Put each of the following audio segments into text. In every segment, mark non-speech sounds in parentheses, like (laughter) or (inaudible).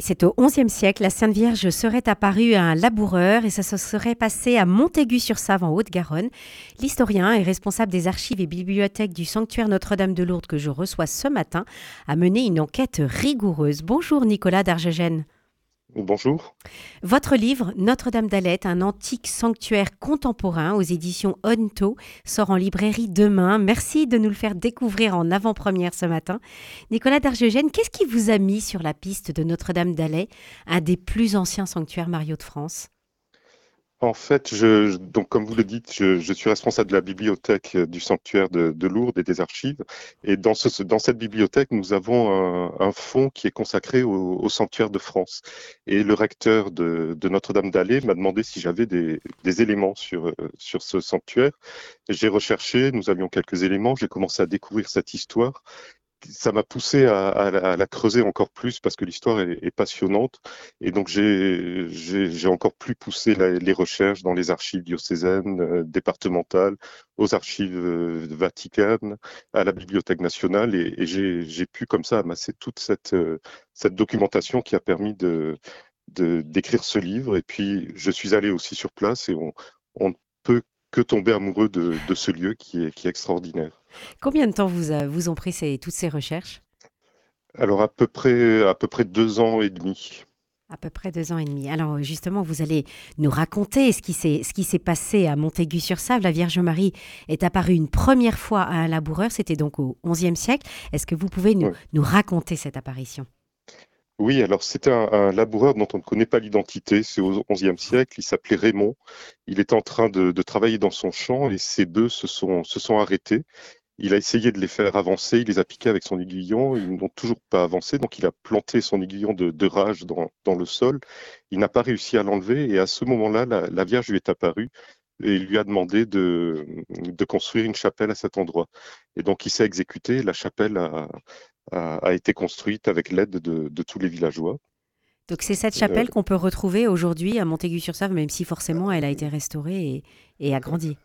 C'est au XIe siècle, la Sainte Vierge serait apparue à un laboureur et ça se serait passé à Montaigu-sur-Save en Haute-Garonne. L'historien et responsable des archives et bibliothèques du sanctuaire Notre-Dame de Lourdes que je reçois ce matin a mené une enquête rigoureuse. Bonjour Nicolas d'Argegène. Bonjour. Votre livre Notre-Dame d'Alette, un antique sanctuaire contemporain aux éditions Onto, sort en librairie demain. Merci de nous le faire découvrir en avant-première ce matin. Nicolas d'Argegène, qu'est-ce qui vous a mis sur la piste de Notre-Dame d'Alais, un des plus anciens sanctuaires Mario de France? En fait, je, donc comme vous le dites, je, je, suis responsable de la bibliothèque euh, du sanctuaire de, de Lourdes et des archives. Et dans, ce, dans cette bibliothèque, nous avons un, un fonds qui est consacré au, au, sanctuaire de France. Et le recteur de, de Notre-Dame d'Allée m'a demandé si j'avais des, des, éléments sur, euh, sur ce sanctuaire. J'ai recherché, nous avions quelques éléments, j'ai commencé à découvrir cette histoire ça m'a poussé à, à, la creuser encore plus parce que l'histoire est, est, passionnante. Et donc, j'ai encore plus poussé la, les recherches dans les archives diocésaines, euh, départementales, aux archives euh, vaticanes, à la Bibliothèque nationale. Et, et j'ai pu comme ça amasser toute cette, euh, cette documentation qui a permis de d'écrire ce livre. Et puis, je suis allé aussi sur place et on, on ne peut que tomber amoureux de, de ce lieu qui est, qui est extraordinaire. Combien de temps vous, a, vous ont pris ces, toutes ces recherches? Alors à peu près à peu près deux ans et demi. À peu près deux ans et demi. Alors justement, vous allez nous raconter ce qui s'est passé à Montaigu-sur-Save. La Vierge Marie est apparue une première fois à un laboureur. C'était donc au XIe siècle. Est-ce que vous pouvez nous, oui. nous raconter cette apparition? Oui, alors c'était un, un, laboureur dont on ne connaît pas l'identité. C'est au XIe siècle. Il s'appelait Raymond. Il est en train de, de, travailler dans son champ et ces deux se sont, se sont arrêtés. Il a essayé de les faire avancer, il les a piqués avec son aiguillon, ils n'ont toujours pas avancé, donc il a planté son aiguillon de, de rage dans, dans, le sol. Il n'a pas réussi à l'enlever et à ce moment-là, la, la, Vierge lui est apparue et il lui a demandé de, de construire une chapelle à cet endroit. Et donc il s'est exécuté, la chapelle a, a, a été construite avec l'aide de, de, tous les villageois. Donc c'est cette chapelle euh, qu'on peut retrouver aujourd'hui à Montaigu-sur-Save, même si forcément elle a été restaurée et, et agrandie.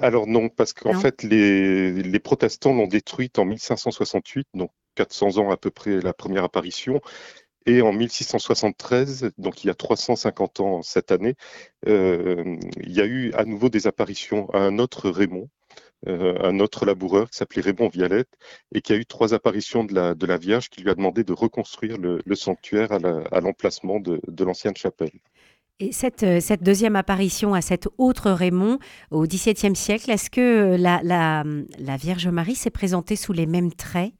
Alors non, parce qu'en fait, les, les protestants l'ont détruite en 1568, donc 400 ans à peu près la première apparition. Et en 1673, donc il y a 350 ans cette année, euh, il y a eu à nouveau des apparitions à un autre Raymond, euh, un autre laboureur qui s'appelait Raymond Vialette, et qui a eu trois apparitions de la, de la Vierge qui lui a demandé de reconstruire le, le sanctuaire à l'emplacement de, de l'ancienne chapelle. Et cette, euh, cette, deuxième apparition à cet autre Raymond au XVIIe siècle, est-ce que la, la, Vierge Marie s'est présentée sous les mêmes traits?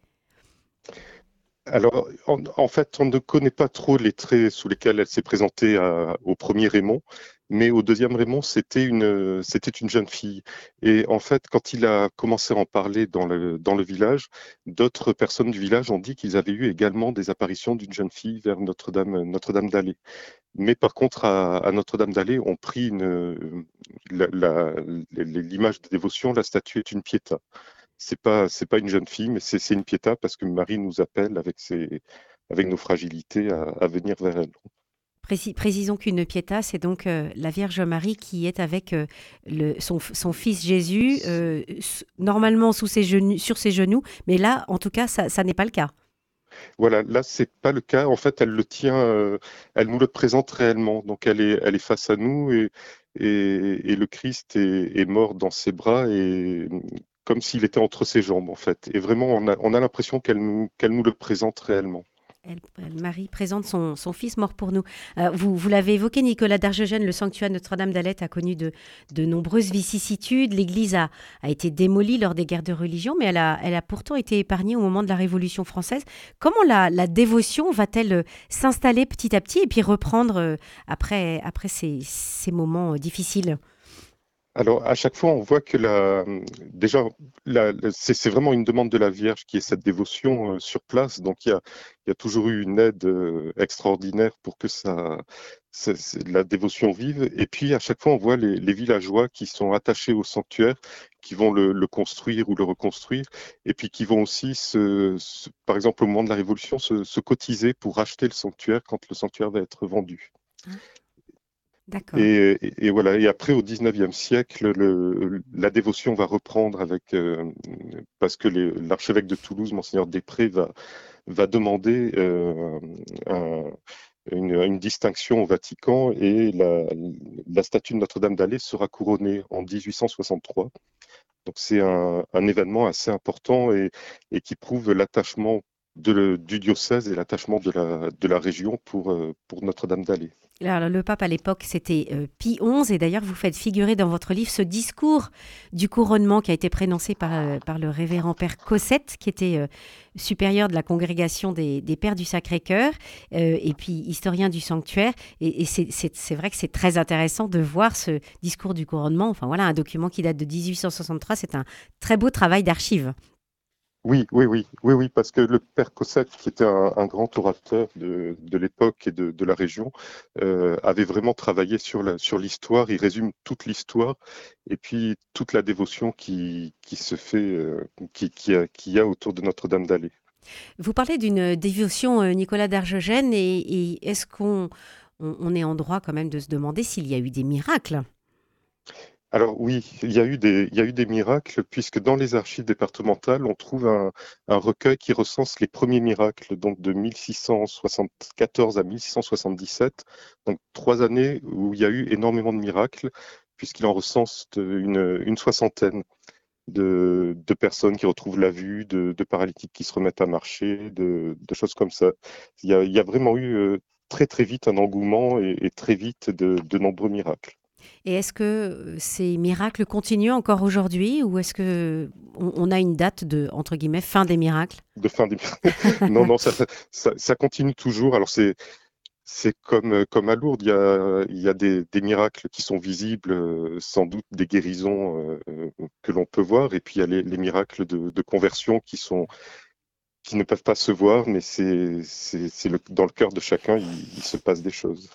Alors, en, fait, on ne connaît pas trop les traits sous lesquels elle s'est présentée à, au premier Raymond, mais au deuxième Raymond, c'était une, jeune fille. Et en fait, quand il a commencé à en parler dans le, dans le village, d'autres personnes du village ont dit qu'ils avaient eu également des apparitions d'une jeune fille vers Notre-Dame, Notre-Dame d'Allée. Mais par contre, à, à Notre-Dame-d'Allée, on prit l'image de dévotion, la statue est une piéta. C'est pas, pas une jeune fille, mais c'est une piéta parce que Marie nous appelle avec, nos fragilités à, venir vers elle. Précis, précisons qu'une piéta, c'est donc euh, la Vierge Marie qui est avec euh, son, fils Jésus, euh, normalement sous ses genoux, sur ses genoux, mais là, en tout cas, ça n'est pas le cas. Voilà, là c'est pas le cas. En fait, elle le tient, euh, elle nous le présente réellement. Donc elle est, elle est face à nous et, et, le Christ est, est, mort dans ses bras et comme s'il était entre ses jambes en fait. Et vraiment, on a, on a l'impression qu'elle nous, qu'elle nous le présente réellement. Marie présente son, son, fils mort pour nous. Euh, vous, vous l'avez évoqué, Nicolas d'Argegène, le sanctuaire Notre-Dame d'Alette a connu de, de, nombreuses vicissitudes. L'église a, a, été démolie lors des guerres de religion, mais elle a, elle a pourtant été épargnée au moment de la Révolution française. Comment la, la dévotion va-t-elle euh, s'installer petit à petit et puis reprendre euh, après, après ces, ces moments difficiles? Alors, à chaque fois, on voit que la, déjà, c'est vraiment une demande de la Vierge qui est cette dévotion euh, sur place. Donc, il y, a, y, a, toujours eu une aide euh, extraordinaire pour que ça, la dévotion vive. Et puis, à chaque fois, on voit les, villageois qui sont attachés au sanctuaire, qui vont le, construire ou le reconstruire, et puis qui vont aussi, se, par exemple, au moment de la Révolution, se, se, cotiser pour racheter le sanctuaire quand le sanctuaire va être vendu. Et, voilà. Et après, au 19e siècle, le, la dévotion va reprendre avec, euh, parce que l'archevêque de Toulouse, Monseigneur Després, va, demander une, distinction au Vatican et la, statue de Notre-Dame d'Alais sera couronnée en 1863. Donc c'est un, événement assez important et, qui prouve l'attachement du diocèse et l'attachement de la, région pour, pour Notre-Dame d'Alais. Alors, le pape à l'époque, c'était euh, Pie XI, et d'ailleurs, vous faites figurer dans votre livre ce discours du couronnement qui a été prononcé par, euh, par le révérend père Cossette, qui était euh, supérieur de la congrégation des, Pères du Sacré-Cœur, et puis historien du sanctuaire. Et, et c'est vrai que c'est très intéressant de voir ce discours du couronnement. Enfin voilà, un document qui date de 1863, c'est un très beau travail d'archives. Oui, oui, oui, oui, oui, parce que le père Cossette, qui était un, grand orateur de, l'époque et de, la région, euh, avait vraiment travaillé sur l'histoire. Il résume toute l'histoire et puis toute la dévotion qui, se fait, euh, qui, qui, y a autour de Notre-Dame d'Allée. Vous parlez d'une dévotion, euh, Nicolas d'Argegène, et, est-ce qu'on on est en droit quand même de se demander s'il y a eu des miracles? Alors oui, il y, a eu des, miracles, puisque dans les archives départementales, on trouve un, recueil qui recense les premiers miracles, donc de 1674 à 1677, donc trois années où il y a eu énormément de miracles, puisqu'il en recense une, soixantaine de, personnes qui retrouvent la vue, de, paralytiques qui se remettent à marcher, de, choses comme ça. Il y, a, vraiment eu euh, très très vite un engouement et, très vite de nombreux miracles. Et est-ce que euh, ces miracles continuent encore aujourd'hui ou est-ce que on, a une date de entre guillemets fin des miracles? De fin des miracles (laughs) Non, non, ça, ça, continue toujours. Alors c'est c'est comme, euh, comme à Lourdes, il y a, il y a des, des, miracles qui sont visibles, euh, sans doute des guérisons que l'on peut voir, et puis il y a les, les miracles de, de, conversion qui sont qui ne peuvent pas se voir, mais c'est le, dans le cœur de chacun, il, se passe des choses.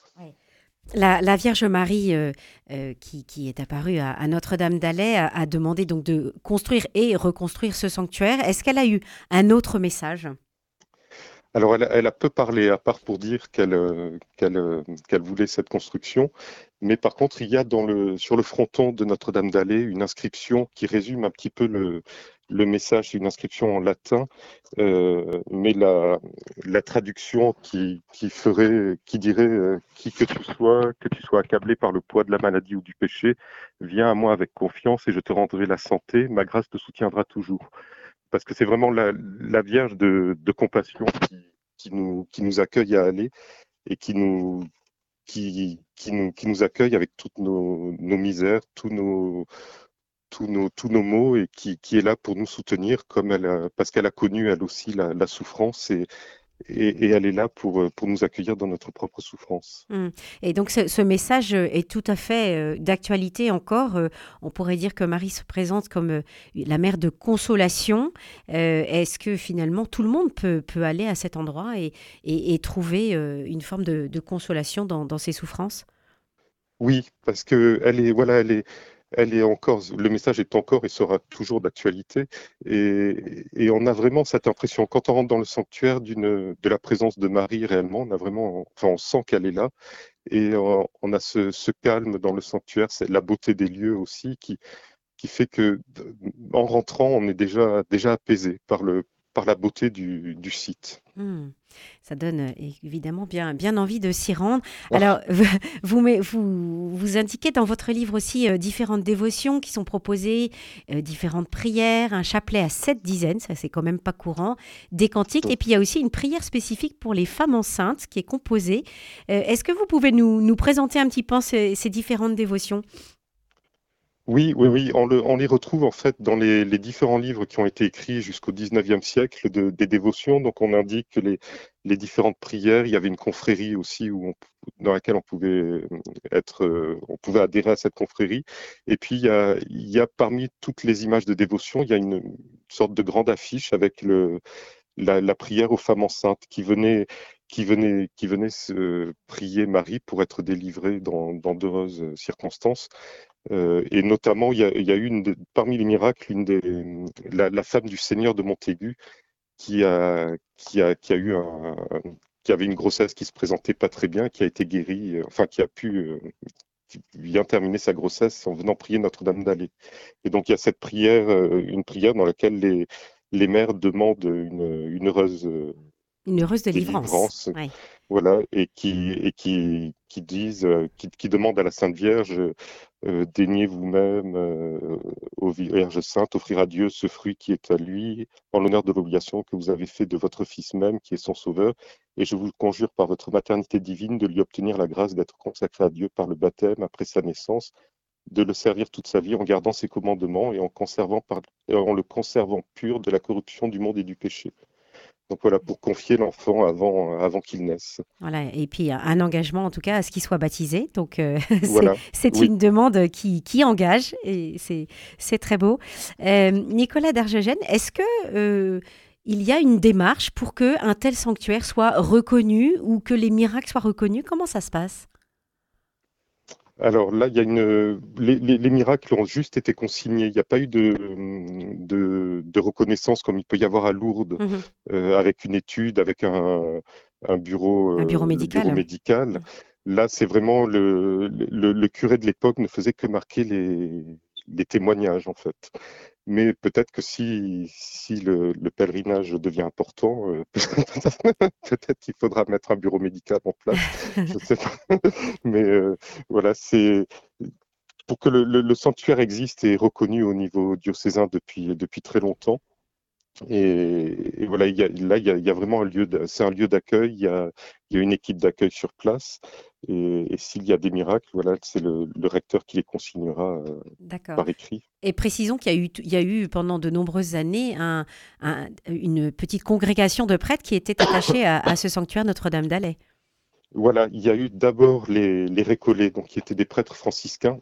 La, Vierge Marie, euh, euh, qui, est apparue à, Notre-Dame d'Alais, a, demandé donc de construire et reconstruire ce sanctuaire. Est-ce qu'elle a eu un autre message? Alors, elle, a peu parlé, à part pour dire qu'elle euh, qu'elle voulait cette construction. Mais par contre, il y a dans le, sur le fronton de Notre-Dame d'Alais une inscription qui résume un petit peu le, le message, une inscription en latin, euh, mais la, la traduction qui, qui, ferait, qui dirait euh, qui que tu sois, que tu sois accablé par le poids de la maladie ou du péché, viens à moi avec confiance et je te rendrai la santé, ma grâce te soutiendra toujours. Parce que c'est vraiment la, Vierge de, compassion qui, nous, accueille à aller et qui nous, qui, qui, nous, qui nous accueille avec toutes nos, misères, tous nos, tous nos, tous nos maux et qui, qui, est là pour nous soutenir comme elle parce qu'elle a connu elle aussi la, la souffrance et, et, elle est là pour, pour nous accueillir dans notre propre souffrance. Mmh. Et donc ce, ce, message est tout à fait euh, d'actualité encore. Euh, on pourrait dire que Marie se présente comme euh, la mère de consolation. Est-ce que finalement tout le monde peut, peut aller à cet endroit et, et, et trouver une forme de, de consolation dans, dans, ses souffrances? Oui, parce que elle est, voilà, elle est, elle est encore, le message est encore et sera toujours d'actualité. Et, on a vraiment cette impression, quand on rentre dans le sanctuaire de la présence de Marie réellement, on a vraiment, enfin, on sent qu'elle est là. Et on, on a ce, ce, calme dans le sanctuaire, c'est la beauté des lieux aussi qui, qui fait que, en rentrant, on est déjà, déjà apaisé par le, par la beauté du, du site. Hmm. Ça donne euh, évidemment bien, bien envie de s'y rendre. Alors, (laughs) vous, vous, vous, indiquez dans votre livre aussi euh, différentes dévotions qui sont proposées, euh, différentes prières, un chapelet à sept dizaines, ça c'est quand même pas courant, des cantiques, et puis il y a aussi une prière spécifique pour les femmes enceintes qui est composée. Est-ce que vous pouvez nous, nous présenter un petit peu ces, ces différentes dévotions? Oui, oui, oui, on, le, on, les retrouve en fait dans les, différents livres qui ont été écrits jusqu'au 19e siècle de, des dévotions. Donc on indique que les, différentes prières, il y avait une confrérie aussi dans laquelle on pouvait euh, euh, on pouvait adhérer à cette confrérie. Et puis il y a, parmi toutes les images de dévotion, il y a une sorte de grande affiche avec la, prière aux femmes enceintes qui venait se prier Marie pour être délivrée dans d'heureuses circonstances. Euh, et notamment, il y a, il y a une parmi les miracles, une des, la, la, femme du Seigneur de Montaigu qui a, qui a, qui a eu un, qui avait une grossesse qui se présentait pas très bien, qui a été guérie, euh, enfin qui a pu euh, qui vient terminer sa grossesse en venant prier Notre-Dame d'Allée. Et donc il y a cette prière, une prière dans laquelle les, les mères demandent une, une heureuse Une heureuse délivrance. Voilà, et qui, et qui, qui disent, qui, qui demandent à la Sainte Vierge, daignez vous-même, euh, aux Vierge Sainte, offrir à Dieu ce fruit qui est à lui, en l'honneur de l'obligation que vous avez fait de votre Fils même, qui est son Sauveur. Et je vous conjure par votre maternité divine de lui obtenir la grâce d'être consacré à Dieu par le baptême après sa naissance, de le servir toute sa vie en gardant ses commandements et en, conservant en le conservant pur de la corruption du monde et du péché. Donc voilà, pour confier l'enfant avant, avant qu'il naisse. Voilà, et puis un engagement en tout cas à ce qu'il soit baptisé. Donc euh, (laughs) c'est une demande qui, qui engage et c'est très beau. Euh, Nicolas d'Argegène, est-ce que euh, il y a une démarche pour que un tel sanctuaire soit reconnu ou que les miracles soient reconnus? Comment ça se passe? Alors là, il y a une, les, miracles ont juste été consignés. Il n'y a pas eu de, de, reconnaissance comme il peut y avoir à Lourdes, mmh euh, avec une étude, avec un, un bureau, un bureau médical. médical. Mmh. Là, c'est vraiment le, le, le, curé de l'époque ne faisait que marquer les, les témoignages en fait. Mais peut-être que si, si le, pèlerinage devient important, euh, (laughs) peut-être qu'il faudra mettre un bureau médical en place. Je sais pas. (laughs) Mais euh, voilà, c'est pour que le, sanctuaire existe et reconnu au niveau diocésain depuis, depuis très longtemps. Et, voilà, là, il y, a, vraiment un lieu, c'est un lieu d'accueil, il, y a, une équipe d'accueil sur place. Et, s'il y a des miracles, voilà, c'est le, recteur qui les consignera euh, par écrit. Et précisons qu'il y, a eu, il y a eu pendant de nombreuses années un, une petite congrégation de prêtres qui était attachée à, ce sanctuaire Notre-Dame d'Alais. Voilà, il y a eu d'abord les, les récollets, donc qui étaient des prêtres franciscains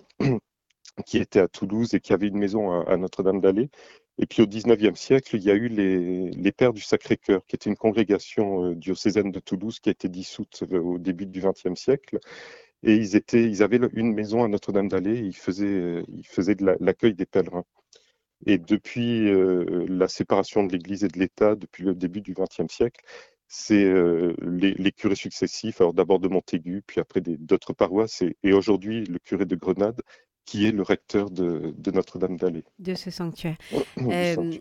qui étaient à Toulouse et qui avaient une maison à, Notre-Dame d'Alais. Et puis au XIXe siècle, il y a eu les, Pères du Sacré-Cœur, qui était une congrégation euh, diocésaine de Toulouse qui a été dissoute euh, au début du XXe siècle. Et ils, étaient, ils avaient une maison à Notre-Dame d'Alais et ils faisaient, euh, ils faisaient de l'accueil des pèlerins. Et depuis la séparation de l'Église et de l'État, depuis le début du XXe siècle, c'est les, curés successifs, alors d'abord de Montaigu, puis après d'autres paroisses, et aujourd'hui le curé de Grenade, qui est le recteur de, Notre-Dame d'Allée. De ce sanctuaire. (coughs) Euh,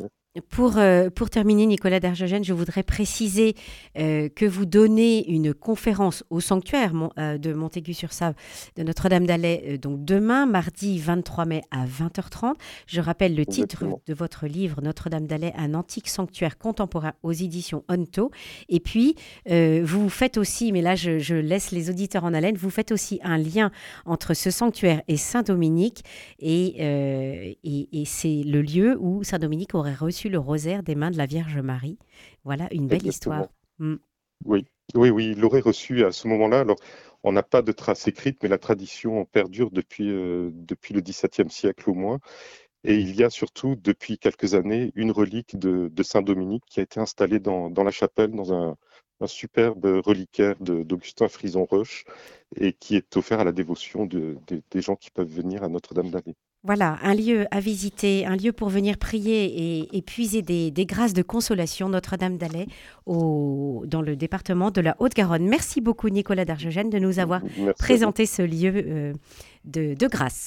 pour, euh, pour terminer, Nicolas d'Argegène, je voudrais préciser euh, que vous donnez une conférence au sanctuaire euh, de Montaigu-sur-Save de Notre-Dame d'Alais, donc demain, mardi 23 mai à 20h30. Je rappelle le titre de votre livre, Notre-Dame d'Alais, un antique sanctuaire contemporain aux éditions Honto. Et puis, vous faites aussi, mais là je, laisse les auditeurs en haleine, vous faites aussi un lien entre ce sanctuaire et Saint-Dominique. Et, et, et c'est le lieu où Saint-Dominique aurait reçu le rosaire des mains de la Vierge Marie. Voilà une belle histoire. Mm. Oui, oui, oui, il l'aurait reçu à ce moment-là. Alors, on n'a pas de traces écrites, mais la tradition perdure depuis, euh, depuis le XVIIe siècle au moins. Et il y a surtout, depuis quelques années, une relique de, Saint-Dominique qui a été installée dans, la chapelle, dans un, superbe reliquaire d'Augustin Frison-Roche, et qui est offert à la dévotion des gens qui peuvent venir à Notre-Dame-d'Allée. Voilà, un lieu à visiter, un lieu pour venir prier et, puiser des, grâces de consolation, Notre-Dame d'Alais, dans le département de la Haute-Garonne. Merci beaucoup, Nicolas Dargegène, de nous avoir présenté ce lieu euh, de grâce.